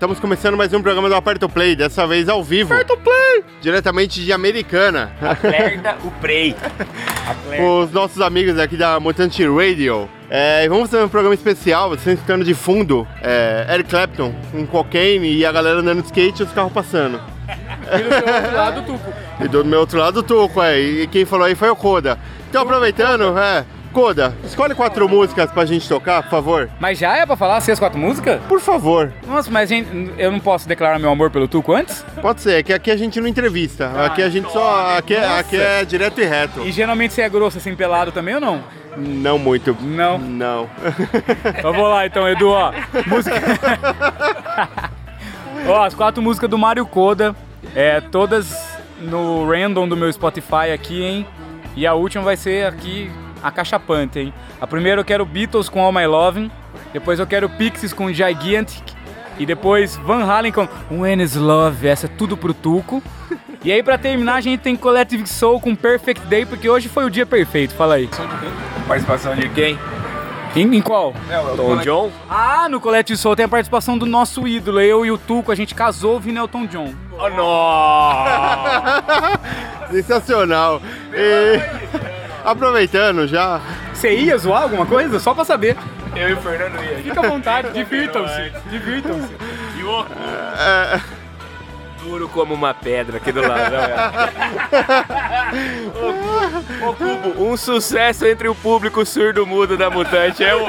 Estamos começando mais um programa do Aperto Play, dessa vez ao vivo. Aperto Play! Diretamente de Americana. Aperta o play. Os nossos amigos aqui da Mutante Radio. É, vamos fazer um programa especial, vocês escutando de fundo é, Eric Clapton, um cocaine e a galera andando de skate e os carros passando. E do seu outro lado, o Tuco. E do meu outro lado o Tuco, é. E quem falou aí foi o Koda. Então aproveitando, é. Koda, escolhe quatro músicas pra gente tocar, por favor. Mas já é pra falar assim as quatro músicas? Por favor. Nossa, mas gente, eu não posso declarar meu amor pelo Tuco antes? Pode ser, que aqui a gente não entrevista. aqui a gente só. Aqui, é- aqui é direto e reto. E geralmente você é grosso assim, pelado também ou não? Não muito. Não. Não. Então vou lá então, Edu, ó. Música. ó, as quatro músicas do Mário Koda, é, todas no random do meu Spotify aqui, hein? E a última vai ser aqui a cachapante, hein? A primeira eu quero Beatles com All My Loving, depois eu quero Pixies com Gigantic, e depois Van Halen com When Is Love, essa é tudo pro Tuco. E aí pra terminar a gente tem Collective Soul com Perfect Day, porque hoje foi o dia perfeito, fala aí. Participação de quem? Em, em qual? Tom John? Ah, no Colette Soul tem a participação do nosso ídolo, eu e o Tuco, a gente casou ouvindo Elton John. Oh, nossa! Sensacional. E, aproveitando já. Você ia zoar alguma coisa? Só pra saber. Eu e o Fernando ia. Fica à vontade, divirtam-se, divirtam-se. E o é, duro como uma pedra aqui do lado. olha. Ô, ô, Cubo, um sucesso entre o público surdo-mudo da Mutante é o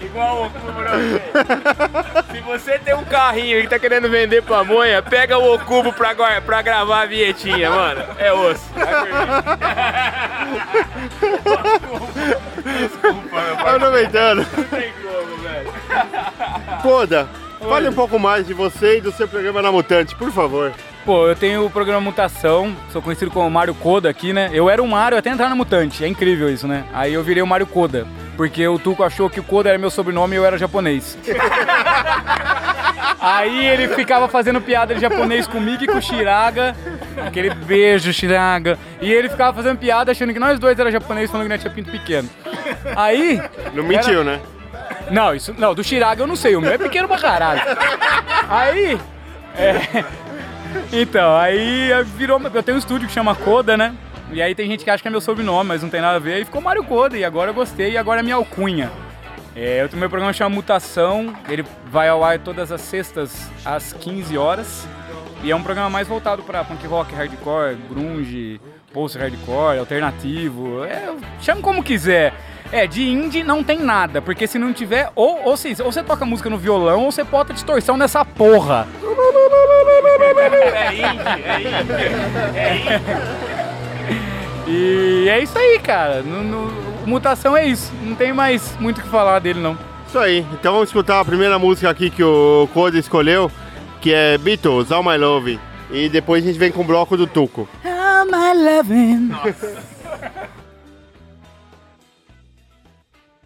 Igual o Cubo pra você. Se você tem um carrinho e tá querendo vender pamonha, pega o Ocubo pra, pra gravar a vinhetinha, mano. É osso. Vai por mim. Desculpa, meu pai. aproveitando. Não tem como, velho. Koda, fale um pouco mais de você e do seu programa na Mutante, por favor. Pô, eu tenho o programa Mutação, sou conhecido como Mario Koda aqui, né? Eu era um Mario até entrar na Mutante, é incrível isso, né? Aí eu virei o Mario Koda, porque o Tuco achou que o Koda era meu sobrenome e eu era japonês. Aí ele ficava fazendo piada de japonês comigo e com o Shiraga. Aquele beijo, Shiraga. E ele ficava fazendo piada achando que nós dois era japonês, falando que nós tinha pinto pequeno. Aí. Não mentiu, né? Não, isso. Não, do Shiraga eu não sei, o meu é pequeno pra caralho. Aí. É. Então, aí virou. Eu tenho um estúdio que chama Koda, né? E aí tem gente que acha que é meu sobrenome, mas não tem nada a ver. E ficou Mário Koda, e agora eu gostei, e agora é minha alcunha. É, eu tenho meu programa chama Mutação, ele vai ao ar todas as sextas às 15 horas. E é um programa mais voltado pra punk rock, hardcore, grunge, post-hardcore, alternativo. É, chama como quiser. É, de indie não tem nada, porque se não tiver, ou, ou, se, ou você toca música no violão, ou você bota distorção nessa porra. É indie, é indie. É indie. E é isso aí, cara. No, no- mutação é isso. Não tem mais muito o que falar dele, não. Isso aí. Então vamos escutar a primeira música aqui que o Koda escolheu, que é Beatles, All My Love. E depois a gente vem com o bloco do Tuco. All my loving.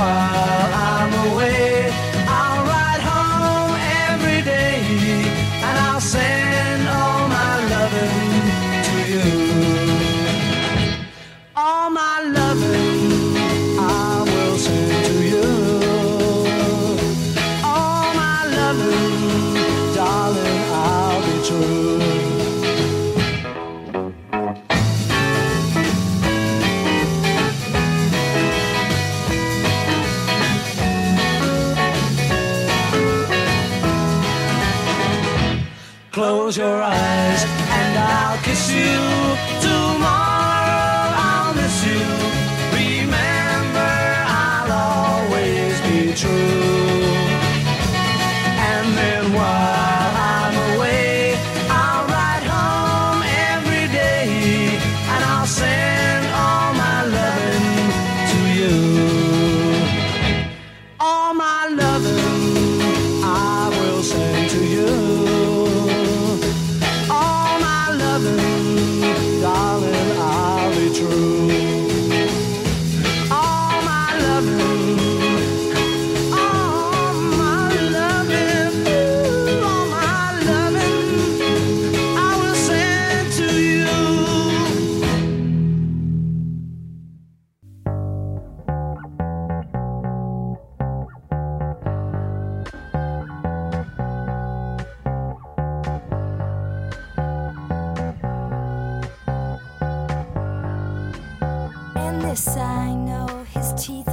And Yes, I know his teeth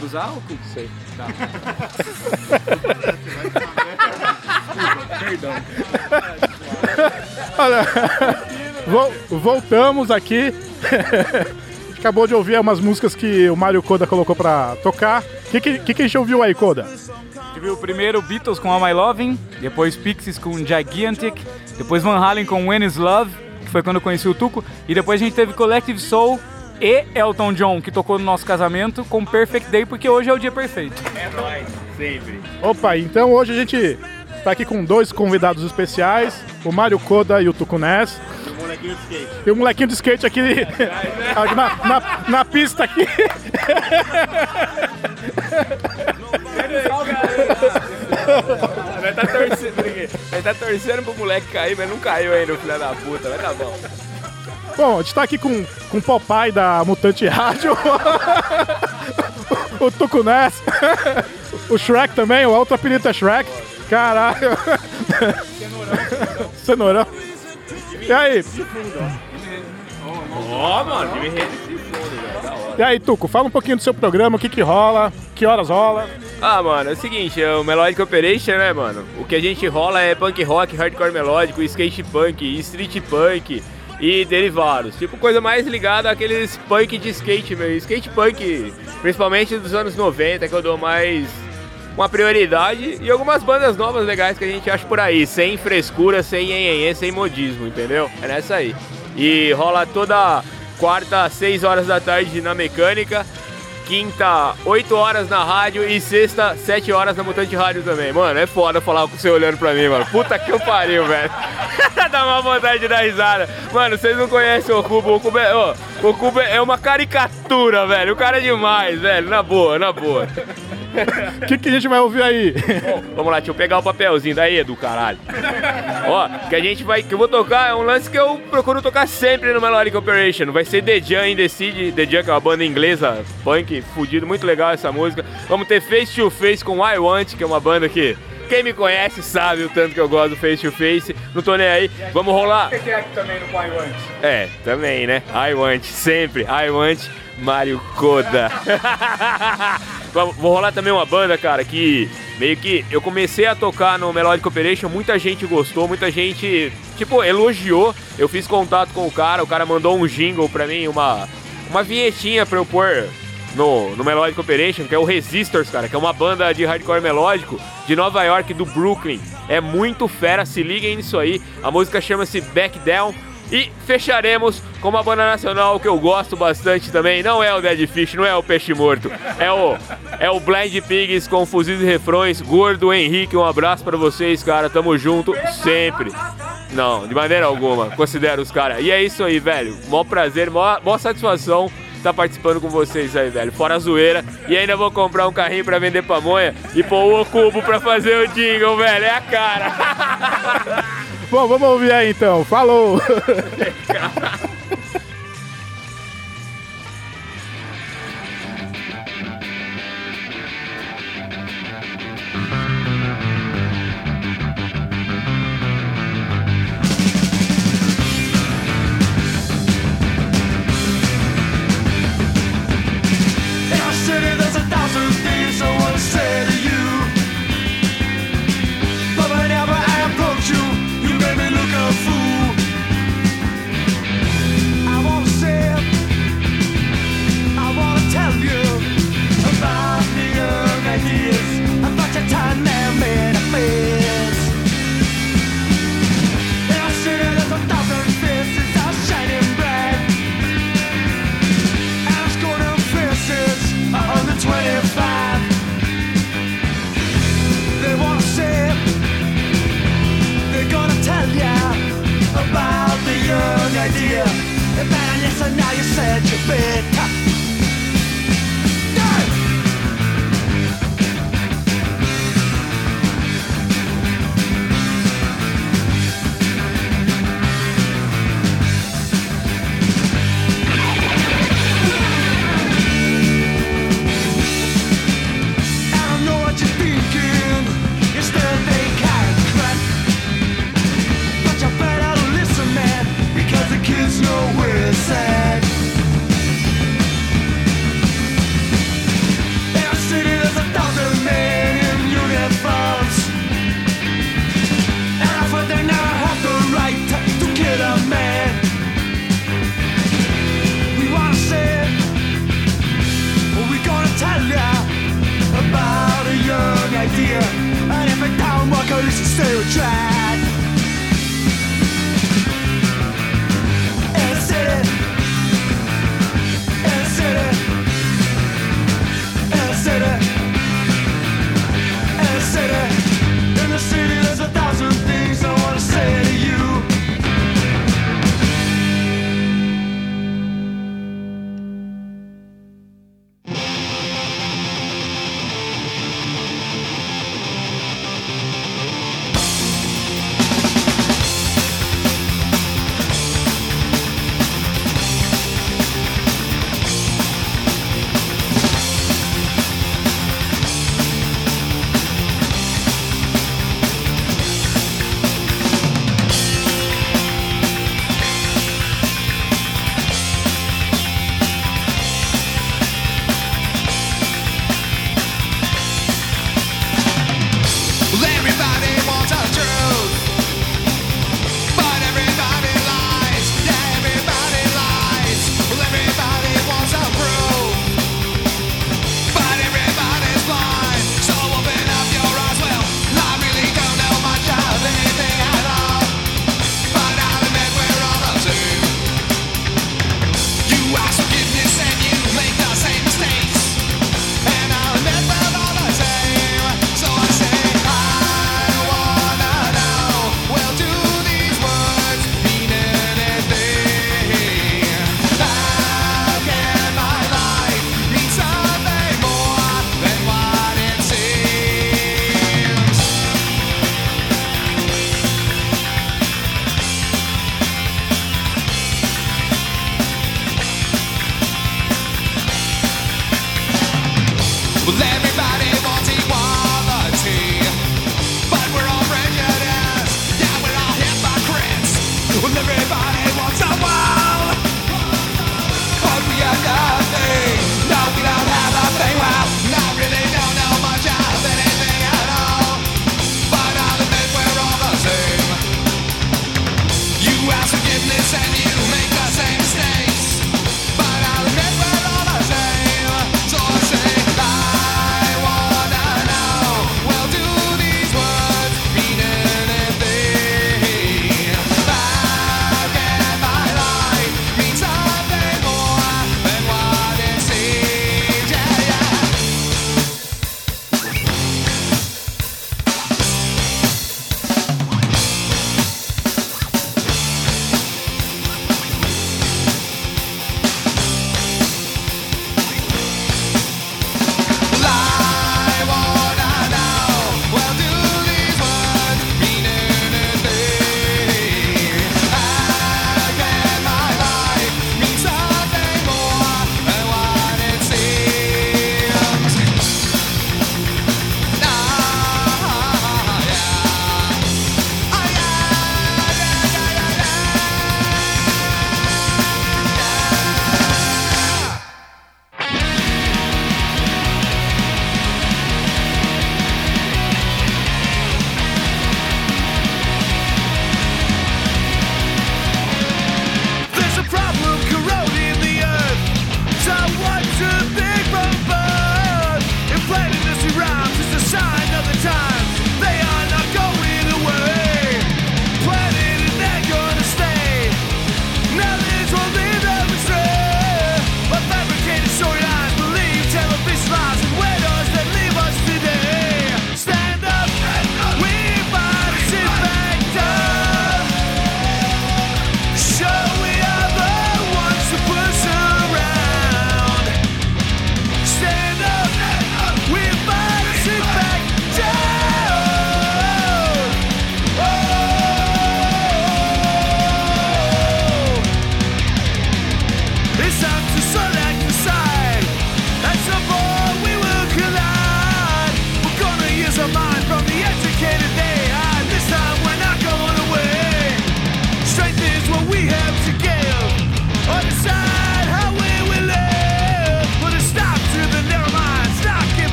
sabe usar álcool? Sei. Tá. Perdão. Olha, vol- voltamos aqui. A gente Acabou de ouvir umas músicas que o Mario Koda colocou pra tocar. O que, que, que, a gente ouviu aí, Koda? A gente viu primeiro Beatles com All My Loving, depois Pixies com Gigantic, depois Van Halen com When Is Love, que foi quando eu conheci o Tuco, e depois a gente teve Collective Soul e Elton John, que tocou no nosso casamento, com Perfect Day, porque hoje é o dia perfeito. É nóis, sempre. Opa, então hoje a gente tá aqui com dois convidados especiais, o Mario Koda e o Tuco Ness. O molequinho de skate. E o molequinho de skate aqui, na, na, na pista aqui. Vai tá torcendo, vai tá torcendo pro moleque cair, mas não caiu ainda, filho da puta. Vai tá bom. Bom, a gente tá aqui com, com o Popeye da Mutante Rádio, o Tuco Ness, o Shrek também, o outro apelido é Shrek. Caralho. Cenourão. E aí? Ó, mano, velho. Da hora. E aí, Tuco, fala um pouquinho do seu programa, o que que rola, que horas rola. Ah, mano, é o seguinte, é o Melodic Operation, né, mano? O que a gente rola é punk rock, hardcore melódico, skate punk, street punk e derivados. Tipo, coisa mais ligada àqueles punk de skate, meu. Skate punk, principalmente dos anos 90, que eu dou mais uma prioridade. E algumas bandas novas legais que a gente acha por aí, sem frescura, sem nhenhenhê, sem modismo, entendeu? É nessa aí. E rola toda quarta, 6 horas da tarde na mecânica quinta, 8 horas na rádio e sexta, 7 horas na Mutante Rádio também. Mano, é foda falar com você olhando pra mim, mano. Puta que eu pariu, velho. Dá uma vontade de dar risada. Mano, vocês não conhecem o Cubo. O Cubo é, ó, o Cubo é uma caricatura, velho. O cara é demais, velho. Na boa, na boa. O que, que a gente vai ouvir aí? Vamos lá, deixa eu pegar o papelzinho daí, do caralho. Ó, que a gente vai. Que eu vou tocar é um lance que eu procuro tocar sempre no Melodic Operation. Vai ser The Jam City. The Jam, que é uma banda inglesa, punk, fudido, muito legal essa música. Vamos ter Face to Face com I Want, que é uma banda que. Quem me conhece sabe o tanto que eu gosto do Face to Face. Não tô nem aí. Vamos rolar. que também no Pai antes? É, também, né? I want, sempre. I want Mario Koda. Vou rolar também uma banda, cara, que meio que eu comecei a tocar no Melodic Operation, muita gente gostou, muita gente, tipo, elogiou. Eu fiz contato com o cara, o cara mandou um jingle pra mim, uma, uma vinhetinha pra eu pôr no, no Melodic Operation, que é o Resistors, cara, que é uma banda de hardcore melódico de Nova York, do Brooklyn. É muito fera, se liguem nisso aí. A música chama-se Back Down. E fecharemos com uma banda nacional que eu gosto bastante também. Não é o Dead Fish, não é o Peixe Morto. É o, é o Blind Pigs com fuzis e refrões. Gordo Henrique, um abraço pra vocês, cara. Tamo junto sempre. Não, de maneira alguma. Considero os caras. E é isso aí, velho. Mó prazer, mó, mó satisfação estar participando com vocês aí, velho. Fora a zoeira. E ainda vou comprar um carrinho pra vender pamonha e pôr o cubo pra fazer o jingle, velho. É a cara. Bom, vamos ouvir aí então. Falou! say to you. You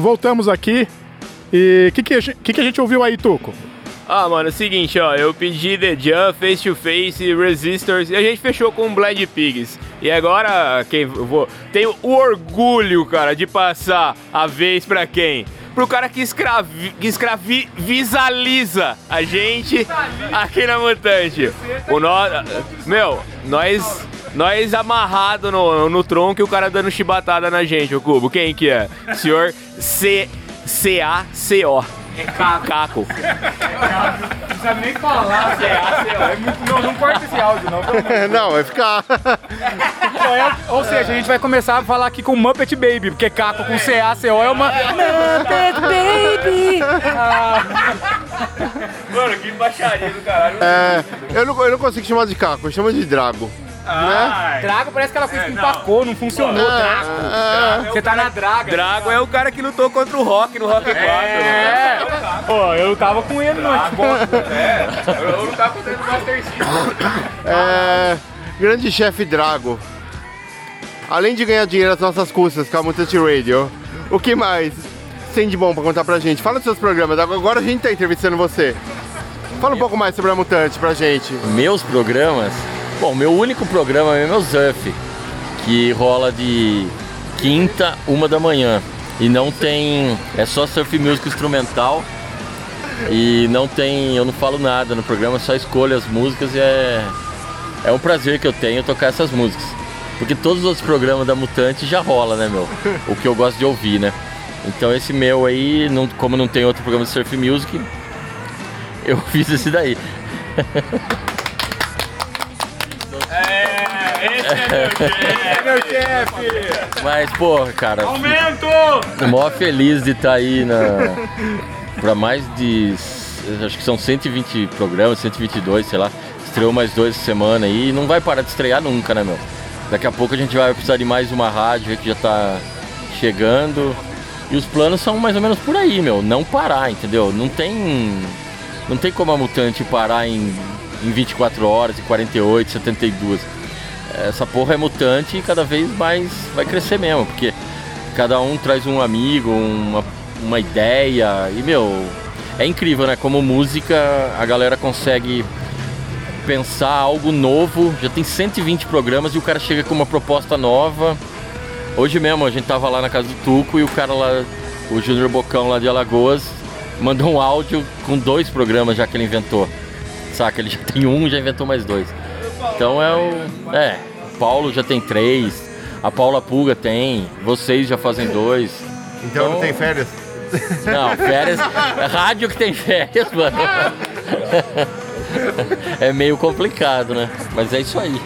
voltamos aqui. E o que, que, que, que a gente ouviu aí, Tuco? Ah, mano, é o seguinte, ó, eu pedi The Jump, Face to Face, Resistors e a gente fechou com Blade Pigs. E agora, quem vou. Tenho o orgulho, cara, de passar a vez pra quem? Pro cara que, escravi, que escravizaliza a gente aqui na Mutante. O nó, meu, nós. Nós amarrado no, no tronco e o cara dando chibatada na gente, o cubo. Quem que é? Senhor C. C-A-C-O. É Caco. Caco. Não sabe nem falar, é muito, não, não corta esse áudio, não. Não, vai ficar. Deus. É, Ou seja, a gente vai começar a falar aqui com Muppet Baby, porque Caco com C-A-C-O é uma. Muppet Baby! Mano, que baixaria do caralho. É, eu, não, eu não consigo chamar de caco, eu chamo de drago. Né? Trago parece aquela coisa que empacou, não funcionou. Trago. Ah, Você tá na draga. Drago é o cara que lutou contra o Rock no Rock 4. É. Pô, eu tava com ele no Xbox. Eu lutava contra ele no Master Chief. é, grande chefe Drago. Além de ganhar dinheiro às nossas custas com a Mutante Radio, o que mais tem de bom pra contar pra gente? Fala dos seus programas, agora a gente tá entrevistando você. Fala um pouco mais sobre a Mutante pra gente. Meus programas? Bom, meu único programa mesmo é o Zuff, que rola de quinta, uma da manhã. E não tem. É só surf music instrumental. E não tem. Eu não falo nada no programa, só escolho as músicas e é. É um prazer que eu tenho tocar essas músicas. Porque todos os outros programas da Mutante já rola, né, meu? O que eu gosto de ouvir, né? Então esse meu aí, não, como não tem outro programa de surf music, eu fiz esse daí. Meu chefe! Mas, pô, cara, Aumento! mó feliz de estar aí na. pra mais de. Acho que são 120 programas, 122, sei lá. Estreou mais dois semana aí e não vai parar de estrear nunca, né, meu? Daqui a pouco a gente vai precisar de mais uma rádio que já tá chegando. E os planos são mais ou menos por aí, meu. Não parar, entendeu? Não tem. Não tem como a mutante parar em, em 24 horas, em 48, 72 essa porra é mutante e cada vez mais vai crescer mesmo, porque cada um traz um amigo, uma, uma ideia e meu, é incrível, né? Como música a galera consegue pensar algo novo, já tem 120 programas e o cara chega com uma proposta nova. Hoje mesmo a gente tava lá na casa do Tuco e o cara lá, o Júnior Bocão lá de Alagoas, mandou um áudio com dois programas já que ele inventou. Saca? Ele já tem um, já inventou mais dois. Então é o. É, o Paulo já tem três, a Paula Puga tem, vocês já fazem dois. Então não tem férias? Não, férias. É rádio que tem férias, mano. É meio complicado, né? Mas é isso aí.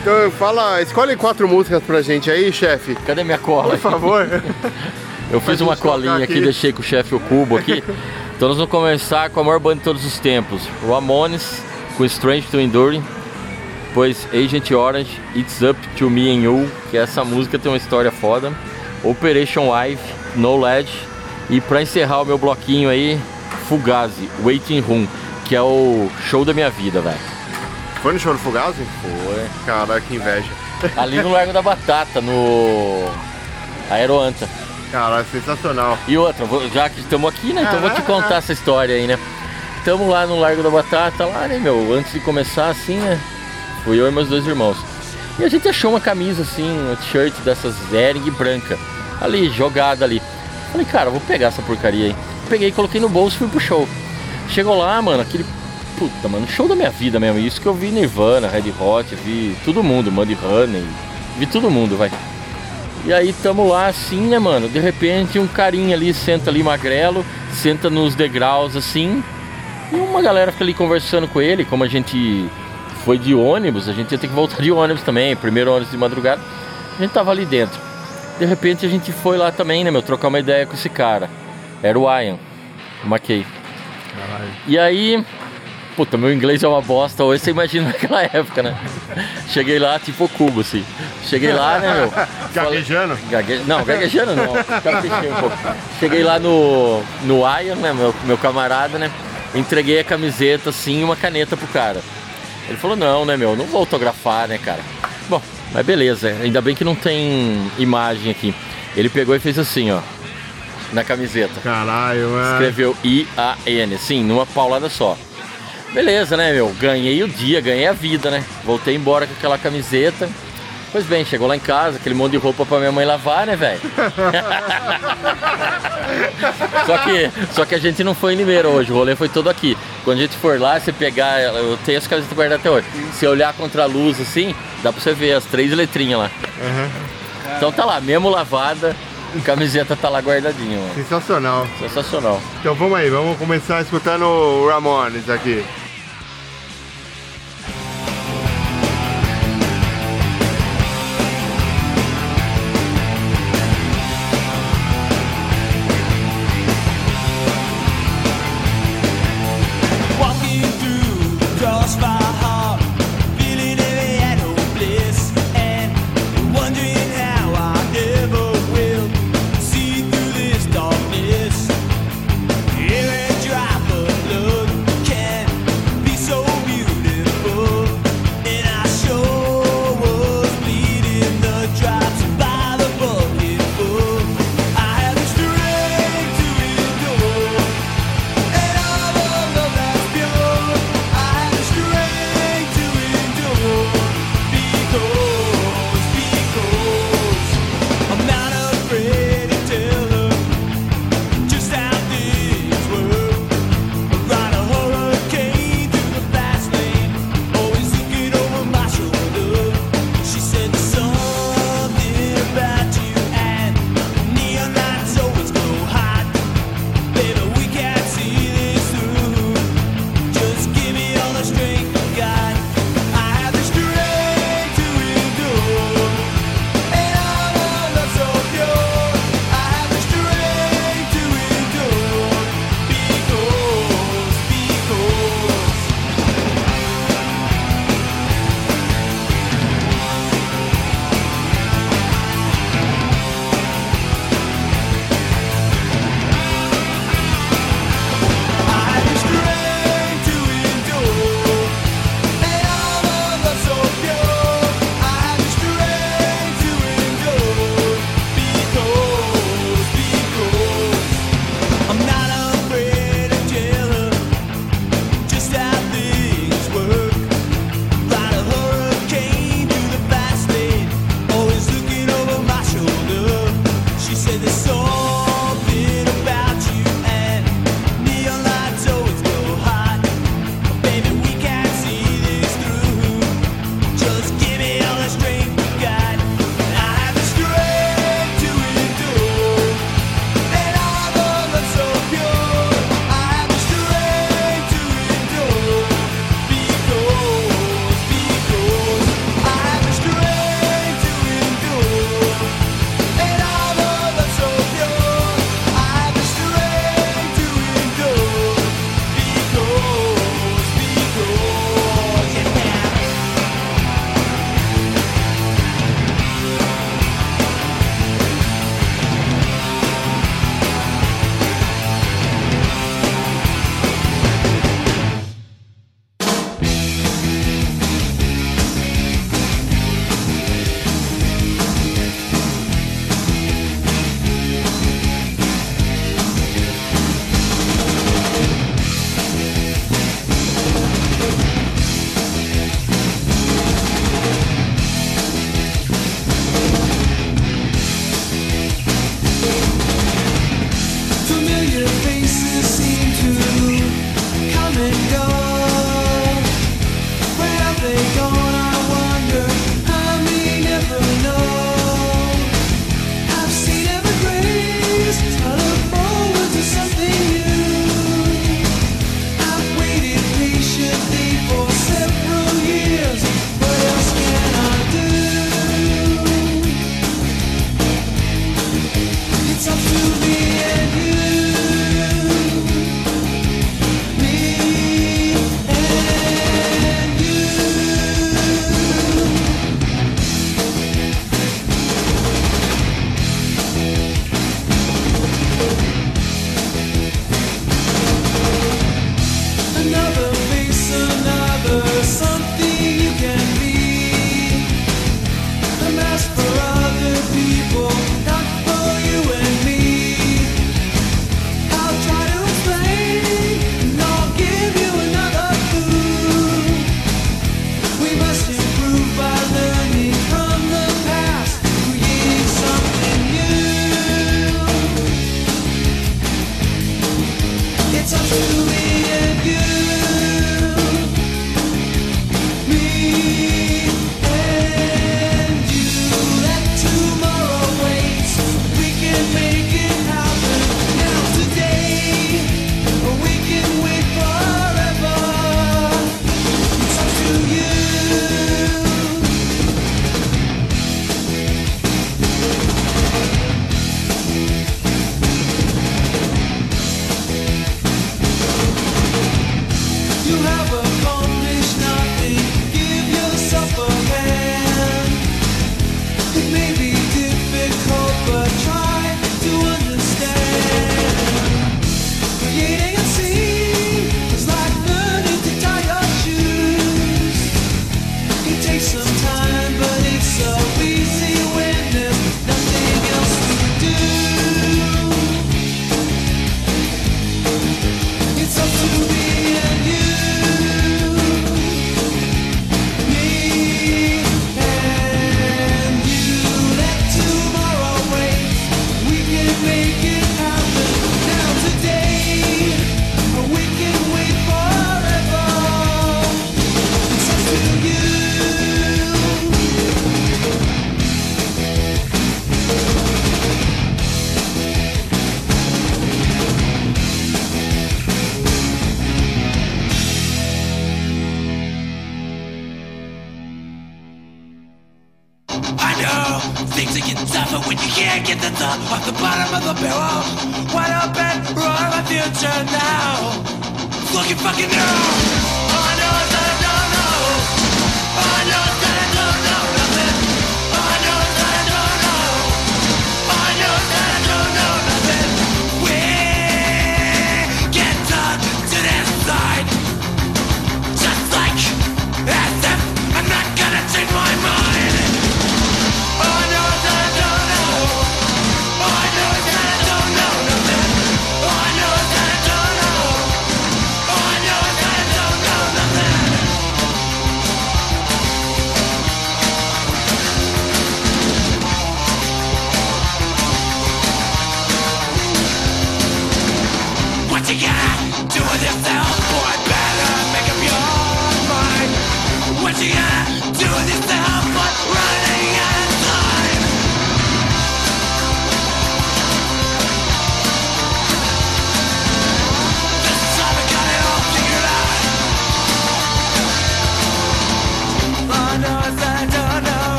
Então fala, escolhe quatro músicas pra gente aí, chefe. Cadê minha cola? Por favor. Eu fiz uma colinha aqui, aqui. deixei com o chefe o cubo aqui. Então nós vamos começar com a maior banda de todos os tempos. Ramones, com Strange to Endure. Depois Agent Orange, It's Up to Me and You, que essa música tem uma história foda. Operation Live, No Ledge. E pra encerrar o meu bloquinho aí, Fugazi, Waiting Room, que é o show da minha vida, velho. Foi no show do Fugazi? Foi. Caraca, que inveja. Ali no Largo da Batata, no Aeroanta. Cara, sensacional. E outra, já que estamos aqui, né? Então eu vou te Ah. contar essa história aí, né? Estamos lá no Largo da Batata, lá, né, meu? Antes de começar, assim, né? Fui eu e meus dois irmãos. E a gente achou uma camisa, assim, uma t-shirt dessas Ering branca, ali, jogada ali. Falei, cara, vou pegar essa porcaria aí. peguei, coloquei no bolso e fui pro show. Chegou lá, mano, aquele. Puta, mano, show da minha vida mesmo. Isso que eu vi Nirvana, Red Hot, vi todo mundo, Muddy Honey, vi todo mundo, vai. E aí tamo lá assim, né, mano? De repente um carinha ali senta ali magrelo, senta nos degraus assim, e uma galera fica ali conversando com ele, como a gente foi de ônibus, a gente ia ter que voltar de ônibus também, primeiro ônibus de madrugada, a gente tava ali dentro. De repente a gente foi lá também, né, meu, trocar uma ideia com esse cara. Era o Ian, o McKay. E aí, puta, meu inglês é uma bosta, hoje você imagina naquela época, né? Cheguei lá, tipo cubo, assim. Cheguei lá, né, meu? Gaguejando? Gague... Não, gaguejando não. Caprichei um pouco. Cheguei lá no, no Ian, né, meu, meu camarada, né? Entreguei a camiseta, assim, e uma caneta pro cara. Ele falou, não, né, meu, não vou autografar, né, cara. Bom, mas beleza, ainda bem que não tem imagem aqui. Ele pegou e fez assim, ó, na camiseta. Caralho, mano. Escreveu I-A-N, sim, numa paulada só. Beleza, né, meu? Ganhei o dia, ganhei a vida, né? Voltei embora com aquela camiseta. Pois bem, chegou lá em casa, aquele monte de roupa pra minha mãe lavar, né, velho? só, que, só que a gente não foi em Limeira hoje, o rolê foi todo aqui. Quando a gente for lá, você pegar, eu tenho as camisetas guardadas até hoje. Se olhar contra a luz assim, dá pra você ver as três letrinhas lá. Então tá lá, mesmo lavada, a camiseta tá lá guardadinha, mano. Sensacional. Sensacional. Então vamos aí, vamos começar escutando o Ramones aqui.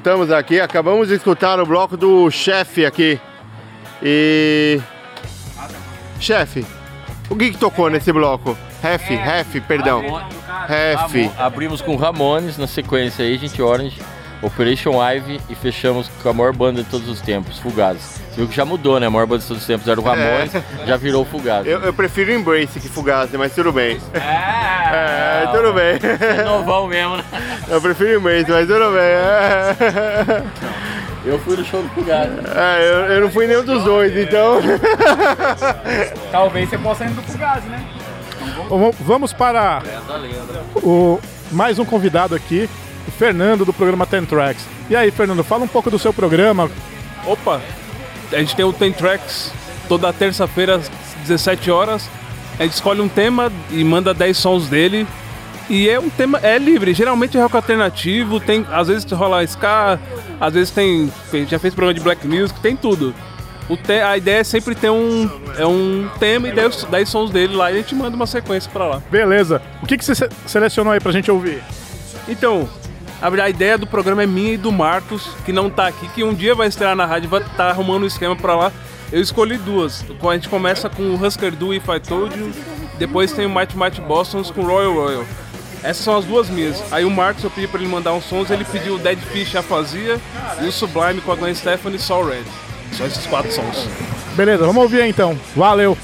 Voltamos aqui, acabamos de escutar o bloco do chefe aqui. E. Chefe, o que, que tocou nesse bloco? Ref, ref, perdão. Ref. Abrimos com Ramones na sequência Agent Orange, Operation Ivy e fechamos com a maior banda de todos os tempos, Fugazes. Você viu que já mudou, né? A maior banda de todos os tempos era o Ramones, já virou Fugazes. Eu, eu prefiro Embrace que Fugazi, mas tudo bem. É, tudo bem. É novão mesmo, né? Eu prefiro Embrace, mas tudo bem. É, Eu fui no show do Fugazes. É, eu, eu não fui nenhum dos dois, então. Talvez você possa ir no Fugazi, né? Vamos- para o, mais um convidado aqui, Fernando do programa Ten Tracks. E aí, Fernando, fala um pouco do seu programa. Opa, a gente tem o Ten Tracks toda terça-feira às 17 horas. A gente escolhe um tema e manda 10 sons dele. E é um tema, é livre, geralmente é rock alternativo, tem, às vezes rola ska, às vezes tem, já fez programa de black music, tem tudo. O te- a ideia é sempre ter um, é um tema e 10, 10 sons dele lá e a gente manda uma sequência pra lá. Beleza. O que, que você se- selecionou aí pra gente ouvir? Então, a ideia do programa é minha e do Marcos, que não tá aqui, que um dia vai estrear na rádio, vai estar arrumando um esquema pra lá. Eu escolhi duas. A gente começa com o Husker Du If I Told You, depois tem o Mighty Mighty Bostons com Royal Royal. Essas são as duas minhas. Aí o Marcos eu pedi pra ele mandar uns sons, ele pediu o Dead Fish a fazia e o Sublime com a Gwen Stefani e Sol Red. Só esses quatro sons. Beleza, vamos ouvir então. Valeu.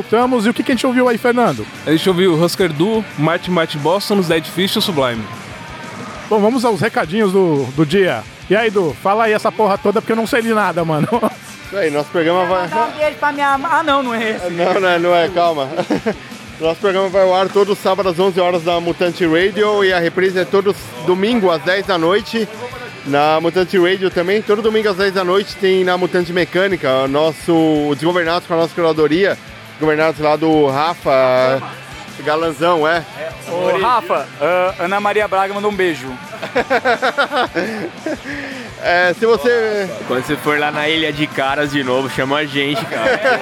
Voltamos, e o que, que a gente ouviu aí, Fernando? A gente ouviu Husker Du, Mighty Mighty Boston, os Dead Fish e o Sublime. Bom, vamos aos recadinhos do, do dia. E aí, Du, fala aí essa porra toda, porque eu não sei de nada, mano. Isso aí, nosso programa vai. Dá um beijo pra minha. Ah, não, não é esse. Não, não é, não é, calma. Nosso programa vai ao ar todo sábado às 11 horas na Mutante Radio e a reprise é todo domingo às 10 da noite na Mutante Radio também. Todo domingo às 10 da noite tem na Mutante Mecânica, o nosso Desgovernados com a nossa curadoria, governados lá do Rafa Galanzão, é. Ô, Rafa, ah, Ana Maria Braga mandou um beijo. É, se você. Quando você for lá na Ilha de Caras de novo, chama a gente, cara.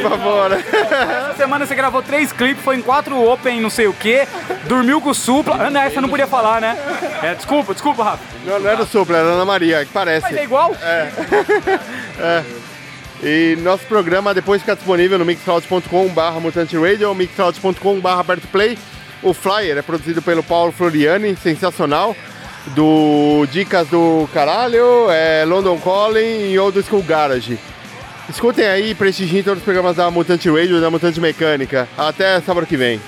Por favor. Essa semana você gravou três clipes, foi em quatro Open, não sei o quê, dormiu com o Supla. Ana, essa não podia falar, né? É, desculpa, desculpa, Rafa. Não, não é do Supla, é da Ana Maria, que parece. Mas é igual? É. E nosso programa depois fica disponível no mixcloud.com.br mutante radio, mixcloud.com.br play. O flyer é produzido pelo Paulo Floriani, sensacional. Do Dicas do Caralho, é London Calling e Old School Garage. Escutem aí e prestigiem todos os programas da Mutante Radio e da Mutante Mecânica. Até sábado que vem.